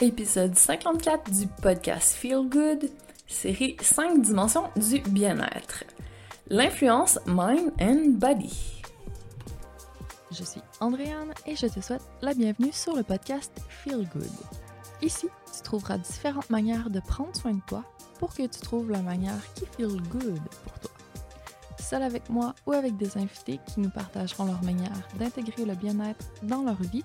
épisode 54 du podcast Feel Good, série 5 dimensions du bien-être. L'influence mind and body. Je suis Andréane et je te souhaite la bienvenue sur le podcast Feel Good. Ici, tu trouveras différentes manières de prendre soin de toi pour que tu trouves la manière qui feel good pour toi. Seul avec moi ou avec des invités qui nous partageront leur manière d'intégrer le bien-être dans leur vie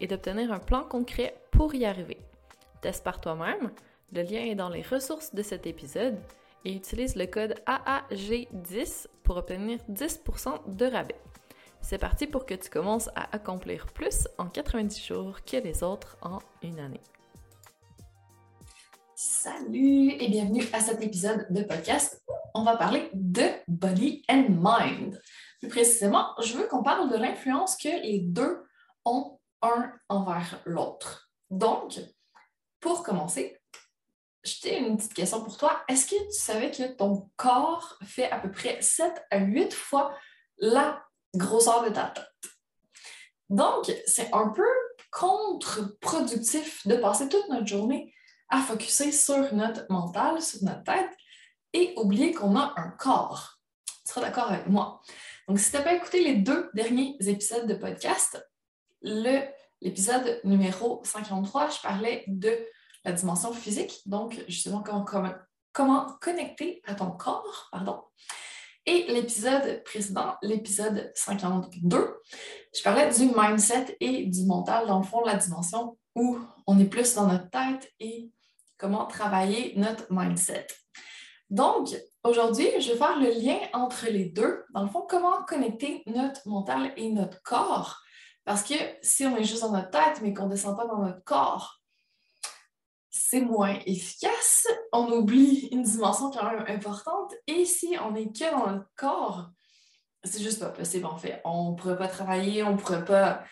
et d'obtenir un plan concret pour y arriver. Teste par toi-même, le lien est dans les ressources de cet épisode et utilise le code AAG10 pour obtenir 10% de rabais. C'est parti pour que tu commences à accomplir plus en 90 jours que les autres en une année. Salut et bienvenue à cet épisode de podcast où on va parler de body and mind. Plus précisément, je veux qu'on parle de l'influence que les deux ont un envers l'autre. Donc, pour commencer, j'ai une petite question pour toi. Est-ce que tu savais que ton corps fait à peu près 7 à 8 fois la grosseur de ta tête? Donc, c'est un peu contre-productif de passer toute notre journée à focuser sur notre mental, sur notre tête et oublier qu'on a un corps. Tu seras d'accord avec moi. Donc, si tu n'as pas écouté les deux derniers épisodes de podcast, l'épisode numéro 53, je parlais de la dimension physique, donc justement comment, comment, connecter à ton corps, pardon. Et l'épisode précédent, l'épisode 52, je parlais du mindset et du mental, dans le fond, la dimension où on est plus dans notre tête et comment travailler notre mindset. Donc, aujourd'hui, je vais faire le lien entre les deux. Dans le fond, comment connecter notre mental et notre corps parce que si on est juste dans notre tête, mais qu'on ne descend pas dans notre corps, c'est moins efficace. On oublie une dimension quand même importante. Et si on est que dans notre corps, c'est juste pas possible en fait. On ne pourrait pas travailler, on ne pourrait pas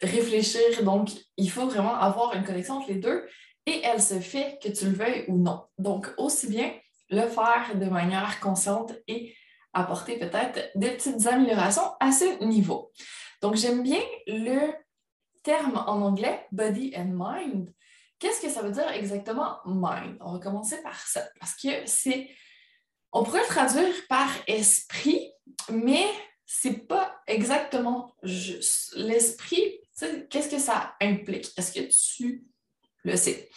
réfléchir. Donc, il faut vraiment avoir une connexion entre les deux et elle se fait que tu le veuilles ou non. Donc, aussi bien le faire de manière consciente et apporter peut-être des petites améliorations à ce niveau. Donc, j'aime bien le terme en anglais body and mind. Qu'est-ce que ça veut dire exactement mind? On va commencer par ça parce que c'est. On pourrait le traduire par esprit, mais c'est pas exactement juste. L'esprit, qu'est-ce que ça implique? Est-ce que tu le sais?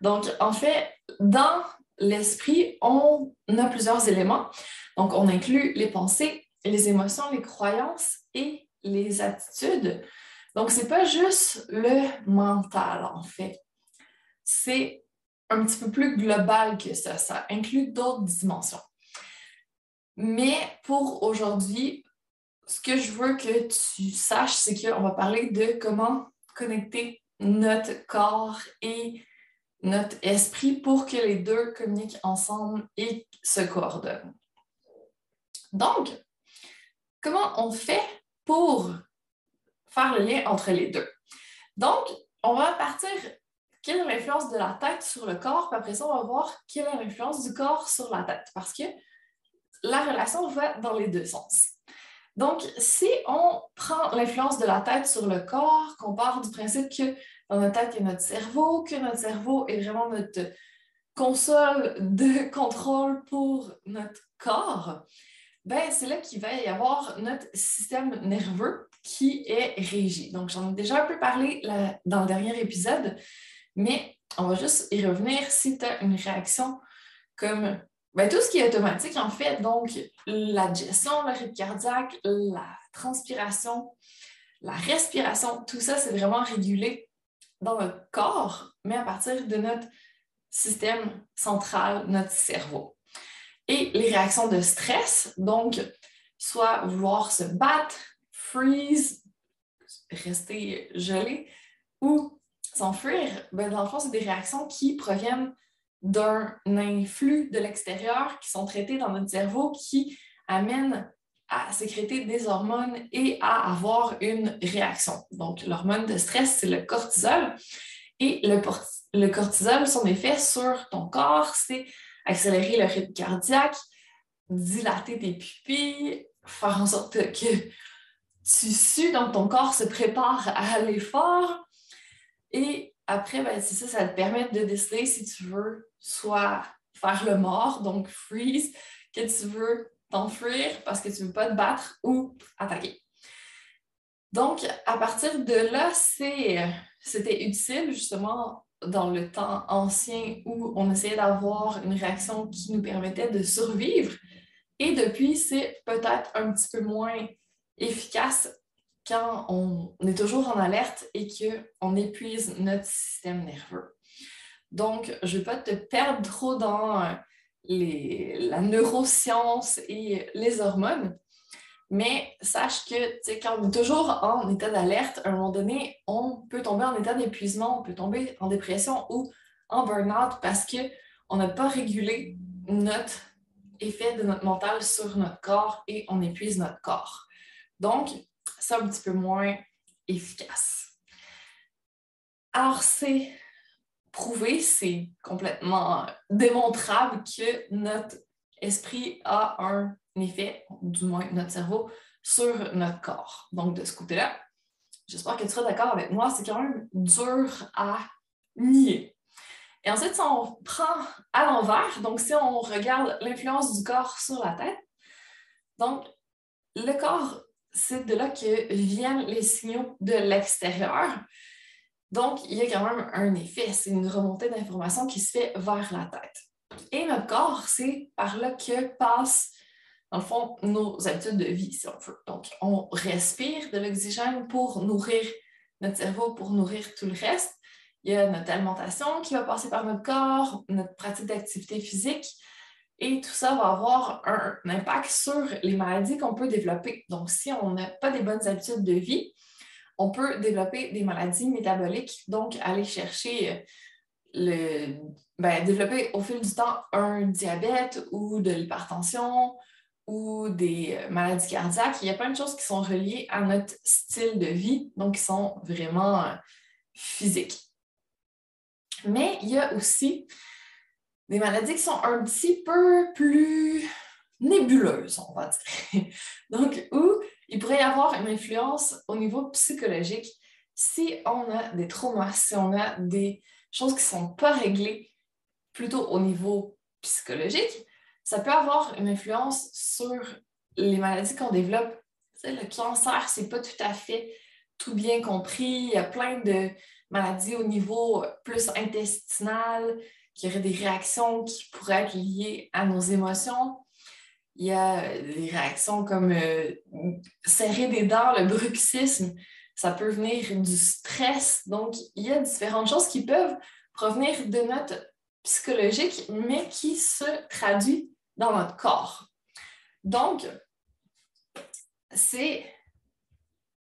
Donc, en fait, dans l'esprit, on a plusieurs éléments. Donc, on inclut les pensées, les émotions, les croyances et les attitudes. Donc, ce n'est pas juste le mental, en fait. C'est un petit peu plus global que ça. Ça inclut d'autres dimensions. Mais pour aujourd'hui, ce que je veux que tu saches, c'est qu'on va parler de comment connecter notre corps et notre esprit pour que les deux communiquent ensemble et se coordonnent. Donc, comment on fait pour faire le lien entre les deux. Donc, on va partir quelle est l'influence de la tête sur le corps, puis après ça, on va voir quelle est l'influence du corps sur la tête, parce que la relation va dans les deux sens. Donc, si on prend l'influence de la tête sur le corps, qu'on part du principe que dans notre tête, il y a notre cerveau, que notre cerveau est vraiment notre console de contrôle pour notre corps, ben, c'est là qu'il va y avoir notre système nerveux qui est régi. Donc, j'en ai déjà un peu parlé dans le dernier épisode, Mais on va juste y revenir si tu as une réaction comme ben, tout ce qui est automatique, en fait, donc la digestion, le rythme cardiaque, la transpiration, la respiration, tout ça, c'est vraiment régulé dans notre corps, mais à partir de notre système central, notre cerveau. Et les réactions de stress, donc soit vouloir se battre, freeze, rester gelé ou s'enfuir, ben, dans le fond, c'est des réactions qui proviennent d'un influx de l'extérieur qui sont traités dans notre cerveau qui amènent à sécréter des hormones et à avoir une réaction. Donc, l'hormone de stress, c'est le cortisol. Et le, le cortisol, son effet sur ton corps, c'est accélérer le rythme cardiaque, dilater tes pupilles, faire en sorte que tu sues, donc ton corps se prépare à l'effort. Et après, ben, c'est ça, ça te permet de décider si tu veux soit faire le mort, donc freeze, que tu veux t'enfuir parce que tu ne veux pas te battre ou attaquer. Donc, à partir de là, c'était utile justement dans le temps ancien où on essayait d'avoir une réaction qui nous permettait de survivre. Et depuis, c'est peut-être un petit peu moins efficace quand on est toujours en alerte et qu'on épuise notre système nerveux. Donc, je ne vais pas te perdre trop dans euh, la neuroscience et les hormones, mais sache que quand on est toujours en état d'alerte, à un moment donné, on peut tomber en état d'épuisement, on peut tomber en dépression ou en burn-out parce qu'on n'a pas régulé notre effet de notre mental sur notre corps et on épuise notre corps. Donc, c'est un petit peu moins efficace. Alors, c'est prouvé, c'est complètement démontrable que notre esprit a un effet, du moins notre cerveau, sur notre corps. Donc, de ce côté-là, j'espère que tu seras d'accord avec moi, c'est quand même dur à nier. Et ensuite, si on prend à l'envers, donc si on regarde l'influence du corps sur la tête, donc le corps, c'est de là que viennent les signaux de l'extérieur. Donc, il y a quand même un effet, c'est une remontée d'informations qui se fait vers la tête. Et notre corps, c'est par là que passent, dans le fond, nos habitudes de vie, si on veut. Donc, on respire de l'oxygène pour nourrir notre cerveau, pour nourrir tout le reste. Il y a notre alimentation qui va passer par notre corps, notre pratique d'activité physique. Et tout ça va avoir un impact sur les maladies qu'on peut développer. Donc, si on n'a pas des bonnes habitudes de vie, on peut développer des maladies métaboliques, donc aller chercher euh, le, ben, développer au fil du temps un diabète ou de l'hypertension ou des euh, maladies cardiaques. Il y a plein de choses qui sont reliées à notre style de vie, donc qui sont vraiment euh, physiques. Mais il y a aussi des maladies qui sont un petit peu plus nébuleuses, on va dire. Donc, où il pourrait y avoir une influence au niveau psychologique si on a des traumas, si on a des choses qui ne sont pas réglées plutôt au niveau psychologique, ça peut avoir une influence sur les maladies qu'on développe. le cancer, c'est pas tout à fait tout bien compris. Il y a plein de maladies au niveau plus intestinal, qui auraient des réactions qui pourraient être liées à nos émotions. Il y a des réactions comme euh, serrer des dents, le bruxisme, ça peut venir du stress. Donc, il y a différentes choses qui peuvent provenir de notre psychologique, mais qui se traduit dans notre corps. Donc, c'est.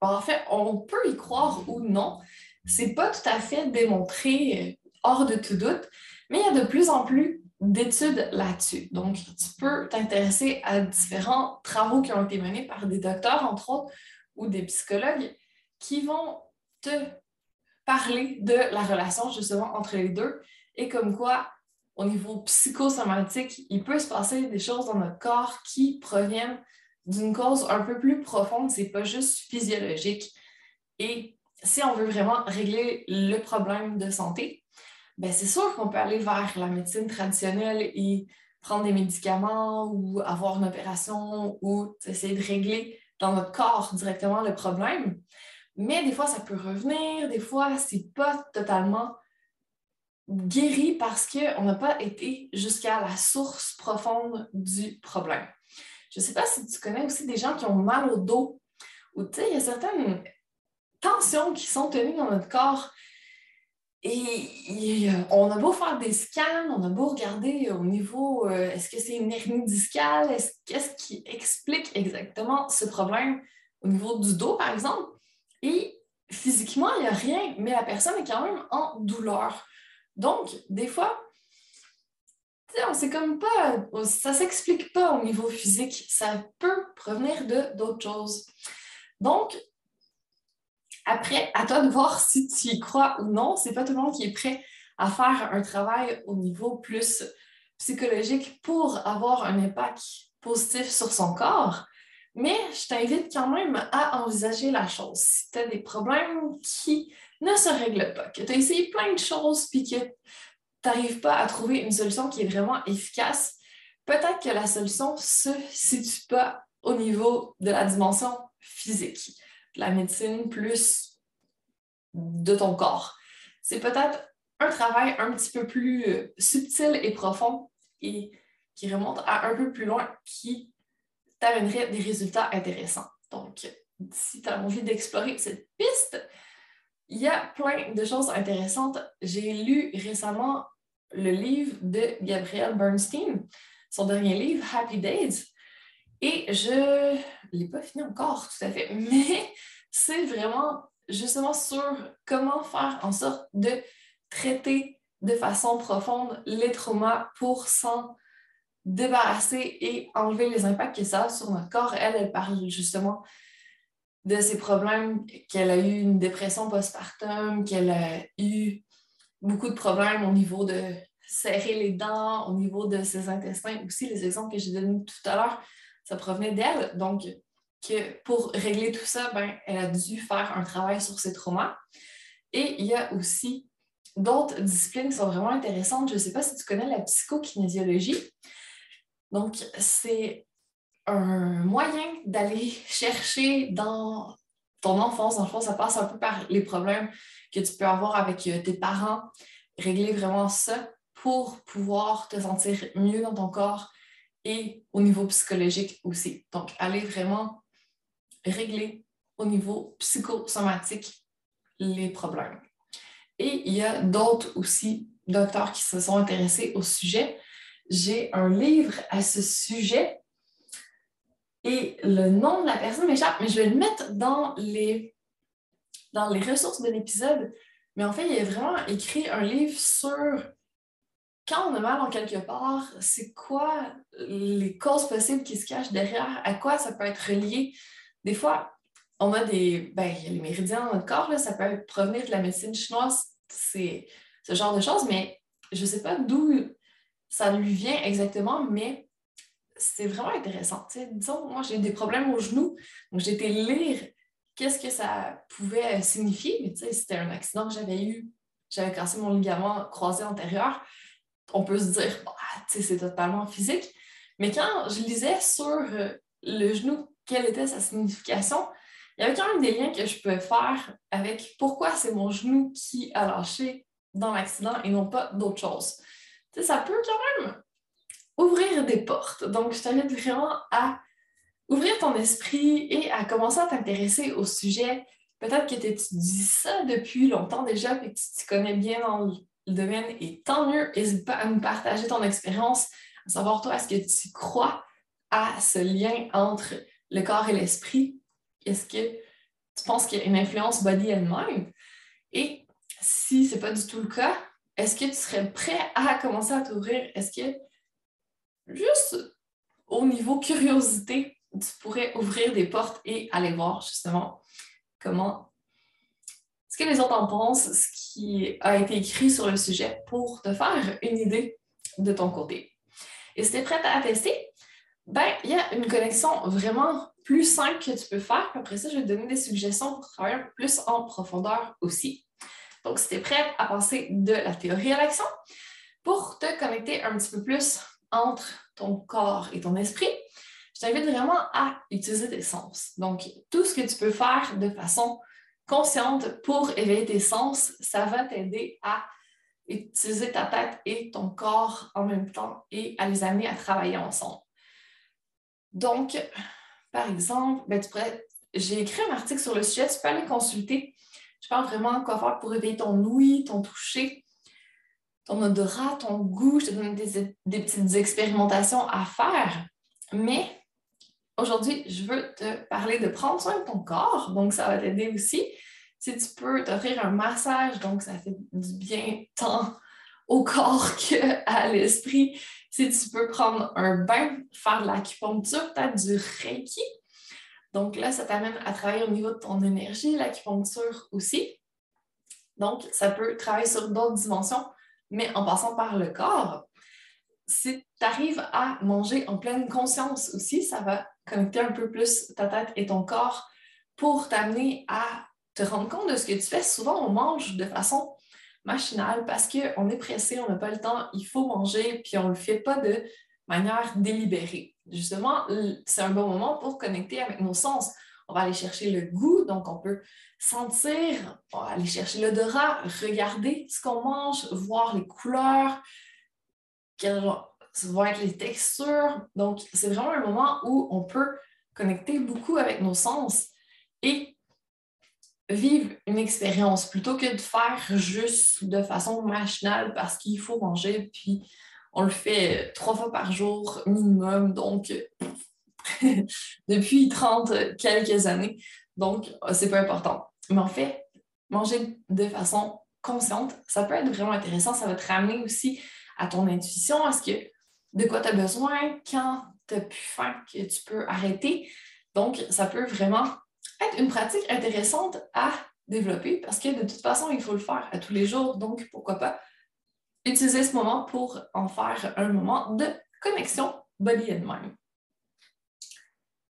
En fait, on peut y croire ou non. C'est pas tout à fait démontré euh, hors de tout doute, mais il y a de plus en plus d'études là-dessus. Donc, tu peux t'intéresser à différents travaux qui ont été menés par des docteurs, entre autres, ou des psychologues, qui vont te parler de la relation justement entre les deux et comme quoi, au niveau psychosomatique, il peut se passer des choses dans notre corps qui proviennent d'une cause un peu plus profonde, c'est pas juste physiologique. Et si on veut vraiment régler le problème de santé, ben c'est sûr qu'on peut aller vers la médecine traditionnelle et prendre des médicaments ou avoir une opération ou essayer de régler dans notre corps directement le problème. Mais des fois, ça peut revenir, des fois, c'est pas totalement guéri parce qu'on n'a pas été jusqu'à la source profonde du problème. Je ne sais pas si tu connais aussi des gens qui ont mal au dos ou tu sais, il y a certaines tensions qui sont tenues dans notre corps. Et, on a beau faire des scans, on a beau regarder au niveau, euh, est-ce que c'est une hernie discale, qu'est-ce qui explique exactement ce problème au niveau du dos, par exemple? Et physiquement, il n'y a rien, mais la personne est quand même en douleur. Donc, des fois, on sait comme pas, ça s'explique pas au niveau physique. Ça peut provenir de d'autres choses. Donc, après, à toi de voir si tu y crois ou non. C'est pas tout le monde qui est prêt à faire un travail au niveau plus psychologique pour avoir un impact positif sur son corps. Mais je t'invite quand même à envisager la chose. Si tu as des problèmes qui ne se règlent pas, que tu as essayé plein de choses puis que tu n'arrives pas à trouver une solution qui est vraiment efficace, peut-être que la solution ne se situe pas au niveau de la dimension physique la médecine plus de ton corps. C'est peut-être un travail un petit peu plus subtil et profond et qui remonte à un peu plus loin, qui t'amènerait des résultats intéressants. Donc, si tu as envie d'explorer cette piste, il y a plein de choses intéressantes. J'ai lu récemment le livre de Gabrielle Bernstein, son dernier livre, Happy Days, et je ne l'ai pas fini encore tout à fait, mais c'est vraiment justement sur comment faire en sorte de traiter de façon profonde les traumas pour s'en débarrasser et enlever les impacts que ça a sur notre corps. Elle, elle parle justement de ses problèmes, qu'elle a eu une dépression postpartum, qu'elle a eu beaucoup de problèmes au niveau de serrer les dents, au niveau de ses intestins. Aussi, les exemples que j'ai donnés tout à l'heure, ça provenait d'elle. Donc, que pour régler tout ça, ben, elle a dû faire un travail sur ses traumas. Et il y a aussi d'autres disciplines qui sont vraiment intéressantes. Je ne sais pas si tu connais la psychokinésiologie. Donc, c'est un moyen d'aller chercher dans ton enfance. Dans le fond, ça passe un peu par les problèmes que tu peux avoir avec euh, tes parents. Régler vraiment ça pour pouvoir te sentir mieux dans ton corps et au niveau psychologique aussi. Donc, aller vraiment régler au niveau psychosomatique les problèmes. Et il y a d'autres aussi docteurs qui se sont intéressés au sujet. J'ai un livre à ce sujet et le nom de la personne m'échappe, mais je vais le mettre dans les, dans les ressources de l'épisode. Mais en fait, il a vraiment écrit un livre sur quand on a mal en quelque part, c'est quoi les causes possibles qui se cachent derrière, à quoi ça peut être relié. Des fois, on a des. Ben, il y a les méridiens dans notre corps, là, ça peut provenir de la médecine chinoise, c'est ce genre de choses, mais je ne sais pas d'où ça lui vient exactement, mais c'est vraiment intéressant. disons, moi, j'ai des problèmes au genou, donc j'ai été lire qu'est-ce que ça pouvait signifier, mais c'était un accident que j'avais eu, j'avais cassé mon ligament croisé antérieur. On peut se dire, bah, c'est totalement physique, mais quand je lisais sur euh, le genou quelle était sa signification, il y avait quand même des liens que je pouvais faire avec pourquoi c'est mon genou qui a lâché dans l'accident et non pas d'autres choses. ça peut quand même ouvrir des portes. Donc, je t'invite vraiment à ouvrir ton esprit et à commencer à t'intéresser au sujet. Peut-être que tu étudies ça depuis longtemps déjà et que tu te connais bien dans le domaine et tant mieux. N'hésite pas à nous partager ton expérience, à savoir toi, est-ce que tu crois à ce lien entre le corps et l'esprit, est-ce que tu penses qu'il y a une influence body and mind? Et si ce n'est pas du tout le cas, est-ce que tu serais prêt à commencer à t'ouvrir? Est-ce que juste au niveau curiosité, tu pourrais ouvrir des portes et aller voir justement comment ce que les autres en pensent, ce qui a été écrit sur le sujet pour te faire une idée de ton côté. Et si tu es prête à tester, ben, il y a une connexion vraiment plus simple que tu peux faire. après ça, je vais te donner des suggestions pour travailler plus en profondeur aussi. Donc, si tu es prête à passer de la théorie à l'action, pour te connecter un petit peu plus entre ton corps et ton esprit, je t'invite vraiment à utiliser tes sens. Donc, tout ce que tu peux faire de façon consciente pour éveiller tes sens, ça va t'aider à utiliser ta tête et ton corps en même temps et à les amener à travailler ensemble. Donc, par exemple, ben, j'ai écrit un article sur le sujet, tu peux aller consulter. Je parle vraiment de quoi faire pour éveiller ton ouïe, ton toucher, ton odorat, ton goût. Je te donne des, des petites expérimentations à faire. Mais aujourd'hui, je veux te parler de prendre soin de ton corps. Donc, ça va t'aider aussi si tu peux t'offrir un massage, donc ça fait du bien tant au corps qu'à l'esprit. Si tu peux prendre un bain, faire de l'acupuncture, peut-être du Reiki. Donc là, ça t'amène à travailler au niveau de ton énergie, l'acupuncture aussi. Donc, ça peut travailler sur d'autres dimensions, mais en passant par le corps. Si tu arrives à manger en pleine conscience aussi, ça va connecter un peu plus ta tête et ton corps pour t'amener à te rendre compte de ce que tu fais. Souvent, on mange de façon machinale parce qu'on est pressé, on n'a pas le temps, il faut manger, puis on ne le fait pas de manière délibérée. Justement, c'est un bon moment pour connecter avec nos sens. On va aller chercher le goût, donc on peut sentir, on va aller chercher l'odorat, regarder ce qu'on mange, voir les couleurs, quelles vont être les textures. Donc, c'est vraiment un moment où on peut connecter beaucoup avec nos sens et vivre une expérience plutôt que de faire juste de façon machinale parce qu'il faut manger, puis on le fait trois fois par jour minimum, donc depuis 30 quelques années. Donc, c'est pas important. Mais en fait, manger de façon consciente, ça peut être vraiment intéressant. Ça va te ramener aussi à ton intuition, à ce que de quoi tu as besoin, quand tu as plus faim, que tu peux arrêter. Donc, ça peut vraiment être une pratique intéressante à développer parce que de toute façon, il faut le faire à tous les jours. Donc, pourquoi pas utiliser ce moment pour en faire un moment de connexion body and mind.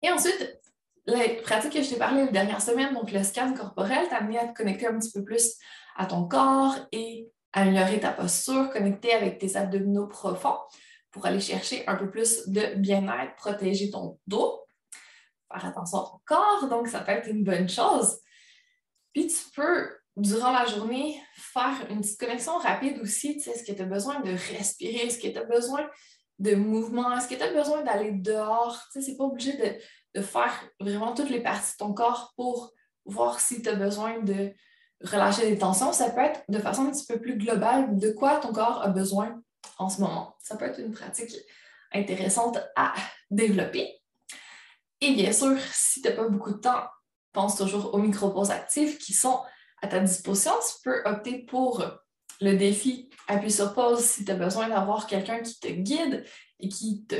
Et ensuite, les pratiques que je t'ai parlé la dernière semaine, donc le scan corporel, t'a amené à te connecter un petit peu plus à ton corps et améliorer ta posture, connecter avec tes abdominaux profonds pour aller chercher un peu plus de bien-être, protéger ton dos faire attention à ton corps, donc ça peut être une bonne chose. Puis tu peux, durant la journée, faire une petite connexion rapide aussi. Tu sais, est-ce que tu as besoin de respirer? Est-ce que tu as besoin de mouvement? Est-ce que tu as besoin d'aller dehors? Tu sais, c'est pas obligé de, de, faire vraiment toutes les parties de ton corps pour voir si tu as besoin de relâcher des tensions. Ça peut être de façon un petit peu plus globale de quoi ton corps a besoin en ce moment. Ça peut être une pratique intéressante à développer. Et bien sûr, si tu n'as pas beaucoup de temps, pense toujours aux micro-pauses actives qui sont à ta disposition. Tu peux opter pour le défi appuie sur pause si tu as besoin d'avoir quelqu'un qui te guide et qui te,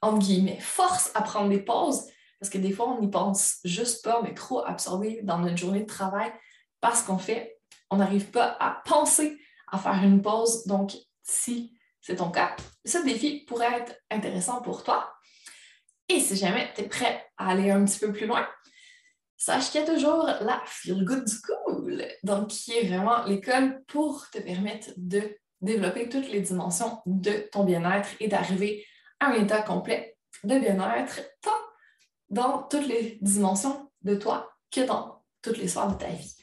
entre guillemets, force à prendre des pauses. Parce que des fois, on n'y pense juste pas, on est trop absorbé dans notre journée de travail parce qu'on fait, on n'arrive pas à penser à faire une pause. Donc, si c'est ton cas, ce défi pourrait être intéressant pour toi. Et si jamais tu es prêt à aller un petit peu plus loin, sache qu'il y a toujours la Feel Good School, donc qui est vraiment l'école pour te permettre de développer toutes les dimensions de ton bien-être et d'arriver à un état complet de bien-être, tant dans toutes les dimensions de toi que dans toutes les sphères de ta vie.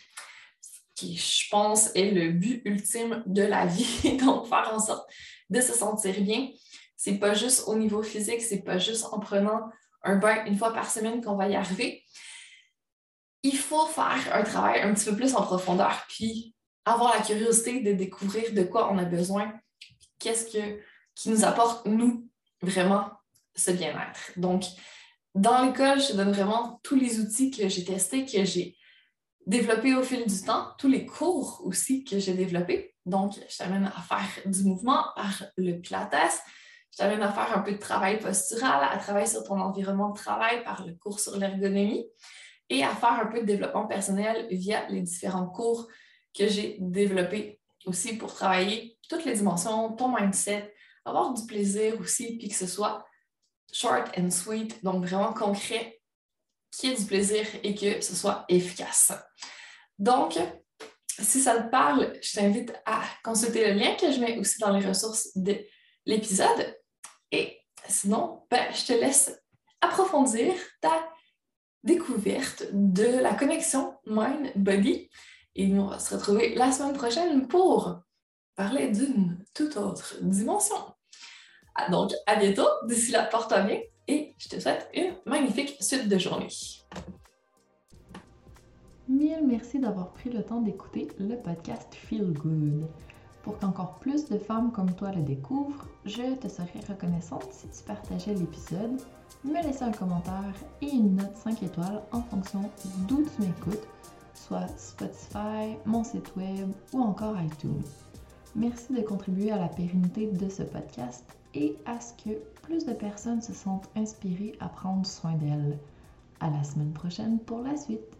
Ce qui, je pense, est le but ultime de la vie, donc faire en sorte de se sentir bien, c'est pas juste au niveau physique, c'est pas juste en prenant un bain une fois par semaine qu'on va y arriver. Il faut faire un travail un petit peu plus en profondeur, puis avoir la curiosité de découvrir de quoi on a besoin, qu'est-ce que, qui nous apporte, nous, vraiment, ce bien-être. Donc, dans l'école, je te donne vraiment tous les outils que j'ai testés, que j'ai développés au fil du temps, tous les cours aussi que j'ai développés. Donc, je t'amène à faire du mouvement par le Pilates, je t'amène à faire un peu de travail postural, à travailler sur ton environnement de travail par le cours sur l'ergonomie et à faire un peu de développement personnel via les différents cours que j'ai développés aussi pour travailler toutes les dimensions, ton mindset, avoir du plaisir aussi, puis que ce soit short and sweet, donc vraiment concret, qu'il y ait du plaisir et que ce soit efficace. Donc, si ça te parle, je t'invite à consulter le lien que je mets aussi dans les ressources de l'épisode. Et sinon, ben, je te laisse approfondir ta découverte de la connexion mind-body. Et nous, on va se retrouver la semaine prochaine pour parler d'une toute autre dimension. Ah, donc, à bientôt. D'ici là, porte-toi bien et je te souhaite une magnifique suite de journée. Mille merci d'avoir pris le temps d'écouter le podcast Feel Good. Pour qu'encore plus de femmes comme toi le découvrent, je te serais reconnaissante si tu partageais l'épisode, me laissais un commentaire et une note 5 étoiles en fonction d'où tu m'écoutes, soit Spotify, mon site web ou encore iTunes. Merci de contribuer à la pérennité de ce podcast et à ce que plus de personnes se sentent inspirées à prendre soin d'elles. À la semaine prochaine pour la suite.